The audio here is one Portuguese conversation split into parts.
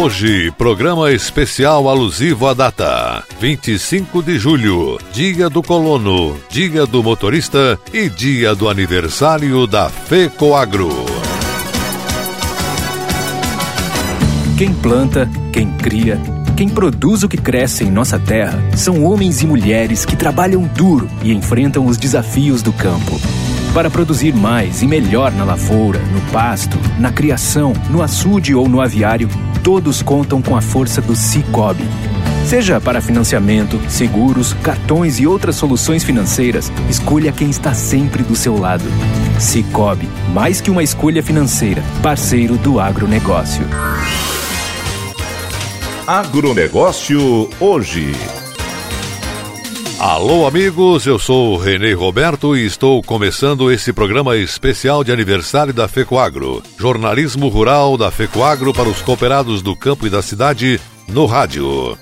Hoje, programa especial alusivo à data: 25 de julho, Dia do Colono, Dia do Motorista e Dia do aniversário da FECOAGRO. Quem planta, quem cria, quem produz o que cresce em nossa terra são homens e mulheres que trabalham duro e enfrentam os desafios do campo. Para produzir mais e melhor na lavoura, no pasto, na criação, no açude ou no aviário, todos contam com a força do Cicobi. Seja para financiamento, seguros, cartões e outras soluções financeiras, escolha quem está sempre do seu lado. Cicobi, mais que uma escolha financeira, parceiro do agronegócio. Agronegócio hoje. Alô, amigos, eu sou o Renê Roberto e estou começando esse programa especial de aniversário da FECOAGRO, jornalismo rural da FECOAGRO para os cooperados do campo e da cidade no rádio.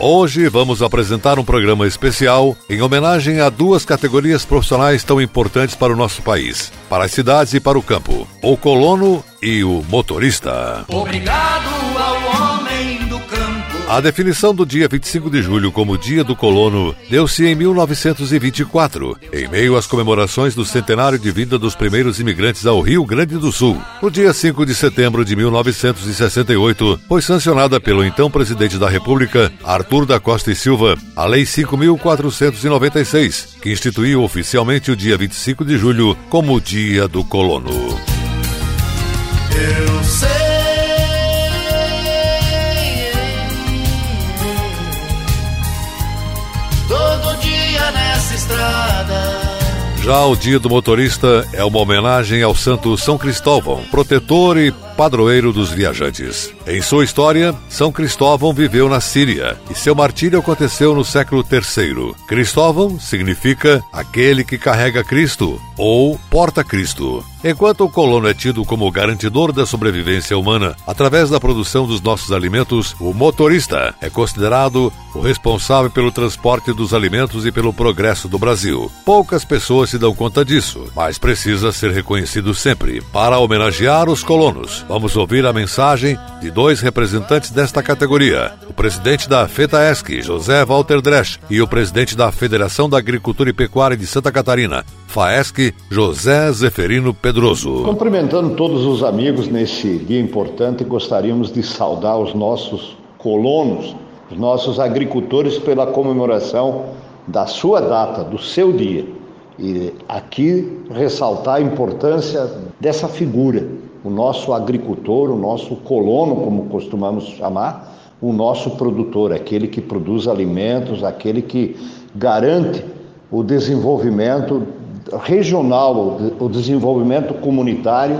Hoje vamos apresentar um programa especial em homenagem a duas categorias profissionais tão importantes para o nosso país, para as cidades e para o campo: o colono e o motorista. Obrigado ao. A definição do dia 25 de julho como Dia do Colono deu-se em 1924, em meio às comemorações do centenário de vida dos primeiros imigrantes ao Rio Grande do Sul. No dia 5 de setembro de 1968, foi sancionada pelo então presidente da República, Arthur da Costa e Silva, a Lei 5496, que instituiu oficialmente o dia 25 de julho como Dia do Colono. Já o Dia do Motorista é uma homenagem ao Santo São Cristóvão, protetor e padroeiro dos viajantes. Em sua história, São Cristóvão viveu na Síria e seu martírio aconteceu no século III. Cristóvão significa aquele que carrega Cristo ou porta Cristo. Enquanto o colono é tido como garantidor da sobrevivência humana através da produção dos nossos alimentos, o motorista é considerado o responsável pelo transporte dos alimentos e pelo progresso do Brasil. Poucas pessoas se dão conta disso, mas precisa ser reconhecido sempre. Para homenagear os colonos, vamos ouvir a mensagem de dois representantes desta categoria: o presidente da FETAESC, José Walter Dresch, e o presidente da Federação da Agricultura e Pecuária de Santa Catarina, FAESC, José Zeferino Pedroso. Cumprimentando todos os amigos nesse dia importante, gostaríamos de saudar os nossos colonos, os nossos agricultores pela comemoração da sua data, do seu dia. E aqui ressaltar a importância dessa figura, o nosso agricultor, o nosso colono, como costumamos chamar, o nosso produtor, aquele que produz alimentos, aquele que garante o desenvolvimento regional, o desenvolvimento comunitário,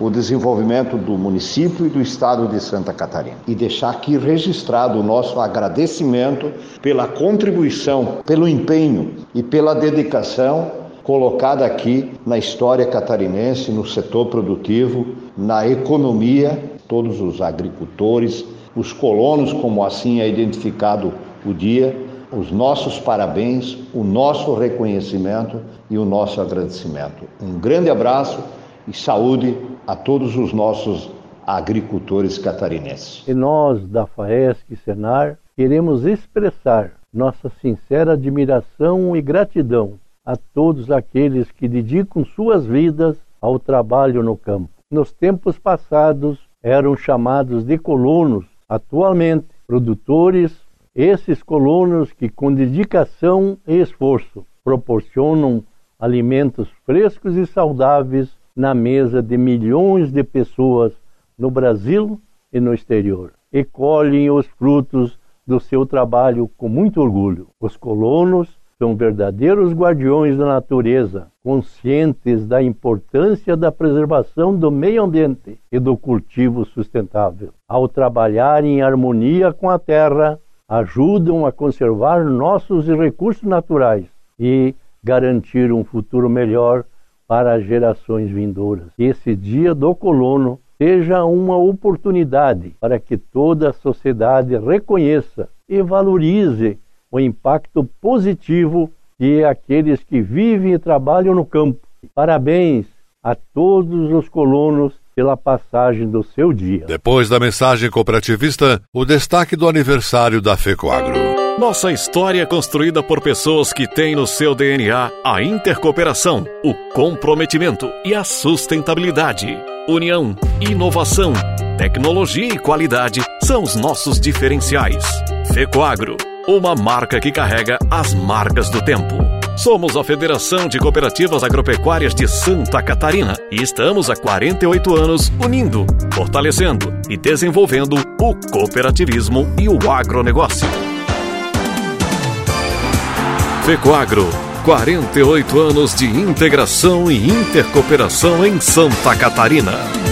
o desenvolvimento do município e do estado de Santa Catarina. E deixar aqui registrado o nosso agradecimento pela contribuição, pelo empenho e pela dedicação colocada aqui na história catarinense, no setor produtivo, na economia, todos os agricultores, os colonos, como assim é identificado o dia, os nossos parabéns, o nosso reconhecimento e o nosso agradecimento. Um grande abraço e saúde a todos os nossos agricultores catarinenses. E nós, da FAESC e Senar, queremos expressar nossa sincera admiração e gratidão a todos aqueles que dedicam suas vidas ao trabalho no campo. Nos tempos passados eram chamados de colonos, atualmente produtores Esses colonos que, com dedicação e esforço, proporcionam alimentos frescos e saudáveis na mesa de milhões de pessoas no Brasil e no exterior, e colhem os frutos do seu trabalho com muito orgulho. Os colonos são verdadeiros guardiões da natureza, conscientes da importância da preservação do meio ambiente e do cultivo sustentável. Ao trabalhar em harmonia com a terra, ajudam a conservar nossos recursos naturais e garantir um futuro melhor para as gerações vindouras. Que esse dia do colono seja uma oportunidade para que toda a sociedade reconheça e valorize o impacto positivo de aqueles que vivem e trabalham no campo. Parabéns a todos os colonos pela passagem do seu dia. Depois da mensagem cooperativista, o destaque do aniversário da FECOAGRO. Nossa história é construída por pessoas que têm no seu DNA a intercooperação, o comprometimento e a sustentabilidade. União, inovação, tecnologia e qualidade são os nossos diferenciais. FECOAGRO uma marca que carrega as marcas do tempo. Somos a Federação de Cooperativas Agropecuárias de Santa Catarina e estamos há 48 anos unindo, fortalecendo e desenvolvendo o cooperativismo e o agronegócio. Fecoagro, 48 anos de integração e intercooperação em Santa Catarina.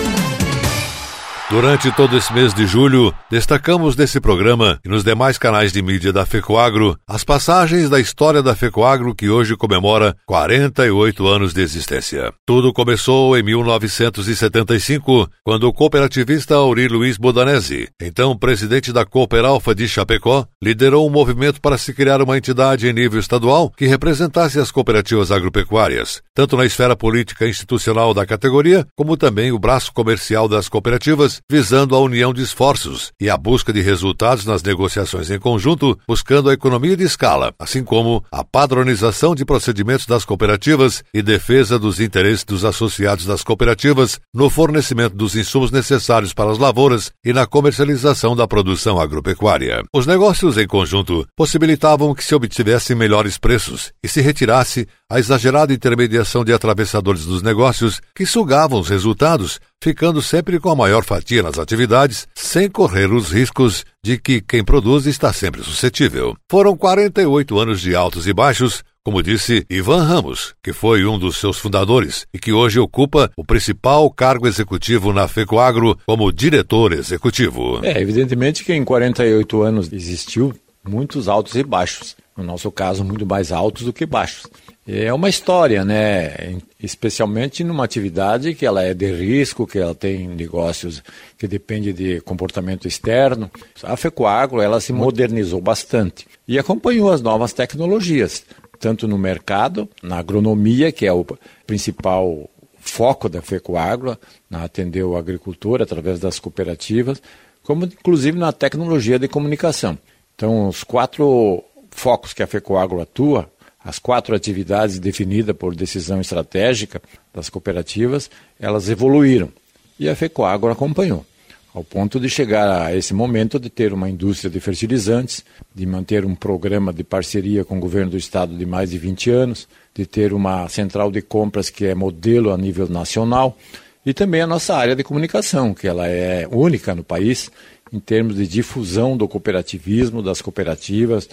Durante todo esse mês de julho, destacamos nesse programa e nos demais canais de mídia da FECOAGRO as passagens da história da FECOAGRO que hoje comemora 48 anos de existência. Tudo começou em 1975, quando o cooperativista Auri Luiz Bodanese, então presidente da Cooper Alfa de Chapecó, liderou um movimento para se criar uma entidade em nível estadual que representasse as cooperativas agropecuárias, tanto na esfera política institucional da categoria, como também o braço comercial das cooperativas visando a união de esforços e a busca de resultados nas negociações em conjunto, buscando a economia de escala, assim como a padronização de procedimentos das cooperativas e defesa dos interesses dos associados das cooperativas no fornecimento dos insumos necessários para as lavouras e na comercialização da produção agropecuária. Os negócios em conjunto possibilitavam que se obtivessem melhores preços e se retirasse a exagerada intermediação de atravessadores dos negócios que sugavam os resultados, ficando sempre com a maior fatia nas atividades, sem correr os riscos de que quem produz está sempre suscetível. Foram 48 anos de altos e baixos, como disse Ivan Ramos, que foi um dos seus fundadores e que hoje ocupa o principal cargo executivo na FECOAGRO como diretor executivo. É, evidentemente que em 48 anos existiu muitos altos e baixos. No nosso caso, muito mais altos do que baixos. É uma história, né? Especialmente numa atividade que ela é de risco, que ela tem negócios que depende de comportamento externo. A Fecoagro ela se modernizou bastante e acompanhou as novas tecnologias, tanto no mercado, na agronomia, que é o principal foco da Fecoagro, atender o agricultor através das cooperativas, como inclusive na tecnologia de comunicação. Então, os quatro focos que a Fecoagro atua as quatro atividades definidas por decisão estratégica das cooperativas, elas evoluíram. E a FECOAGRO acompanhou, ao ponto de chegar a esse momento de ter uma indústria de fertilizantes, de manter um programa de parceria com o governo do estado de mais de 20 anos, de ter uma central de compras que é modelo a nível nacional, e também a nossa área de comunicação, que ela é única no país em termos de difusão do cooperativismo, das cooperativas,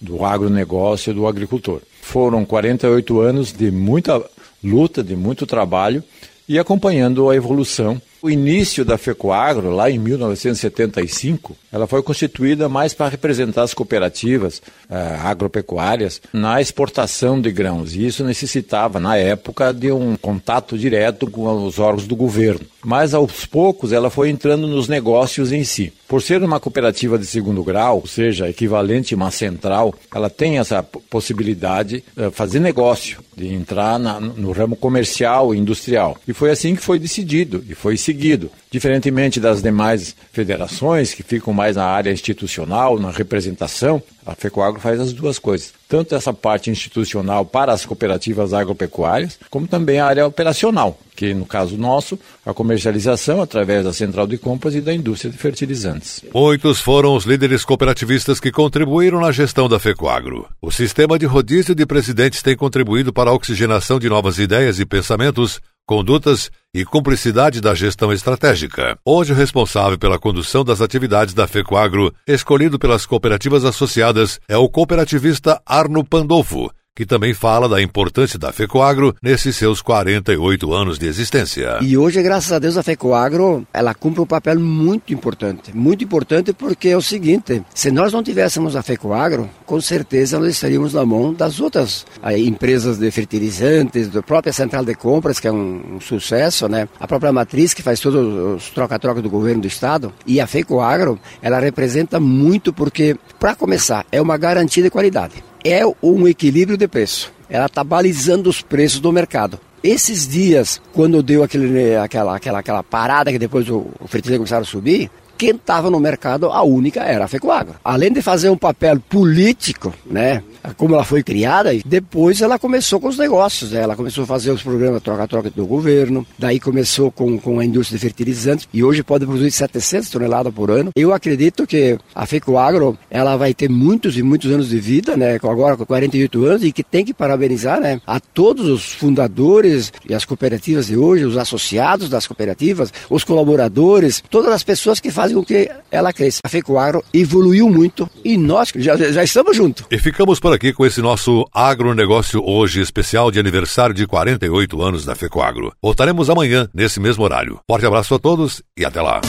do agronegócio e do agricultor. Foram 48 anos de muita luta, de muito trabalho e acompanhando a evolução o início da FECOAGRO, lá em 1975, ela foi constituída mais para representar as cooperativas eh, agropecuárias na exportação de grãos. E isso necessitava, na época, de um contato direto com os órgãos do governo. Mas, aos poucos, ela foi entrando nos negócios em si. Por ser uma cooperativa de segundo grau, ou seja, equivalente a uma central, ela tem essa possibilidade de fazer negócio, de entrar na, no ramo comercial e industrial. E foi assim que foi decidido, e foi seguido. Diferentemente das demais federações, que ficam mais na área institucional, na representação, a FECOAGRO faz as duas coisas. Tanto essa parte institucional para as cooperativas agropecuárias, como também a área operacional, que no caso nosso, a comercialização através da central de compras e da indústria de fertilizantes. Muitos foram os líderes cooperativistas que contribuíram na gestão da FECOAGRO. O sistema de rodízio de presidentes tem contribuído para a oxigenação de novas ideias e pensamentos condutas e cumplicidade da gestão estratégica. Hoje, o responsável pela condução das atividades da FECOAGRO, escolhido pelas cooperativas associadas, é o cooperativista Arno Pandolfo, que também fala da importância da FECOAGRO nesses seus 48 anos de existência. E hoje, graças a Deus, a FECOAGRO, ela cumpre um papel muito importante. Muito importante porque é o seguinte, se nós não tivéssemos a FECOAGRO, com certeza nós estaríamos na mão das outras aí, empresas de fertilizantes, da própria central de compras, que é um, um sucesso, né? A própria matriz, que faz todos os troca-troca do governo do estado. E a FECOAGRO, ela representa muito porque, para começar, é uma garantia de qualidade é um equilíbrio de preço. Ela está balizando os preços do mercado. Esses dias, quando deu aquele, aquela, aquela, aquela parada que depois o, o fertilizante começaram a subir, quem estava no mercado, a única era a FECOAGRO. Além de fazer um papel político, né, como ela foi criada, depois ela começou com os negócios, né? ela começou a fazer os programas troca-troca do governo, daí começou com, com a indústria de fertilizantes e hoje pode produzir 700 toneladas por ano. Eu acredito que a FECOAGRO ela vai ter muitos e muitos anos de vida, né, agora com 48 anos e que tem que parabenizar, né, a todos os fundadores e as cooperativas de hoje, os associados das cooperativas, os colaboradores, todas as pessoas que fazem com que ela cresça. A FECOAGRO evoluiu muito e nós já, já estamos juntos. E ficamos por aqui com esse nosso agronegócio hoje especial de aniversário de 48 anos da FECOAGRO. Voltaremos amanhã nesse mesmo horário. Forte abraço a todos e até lá.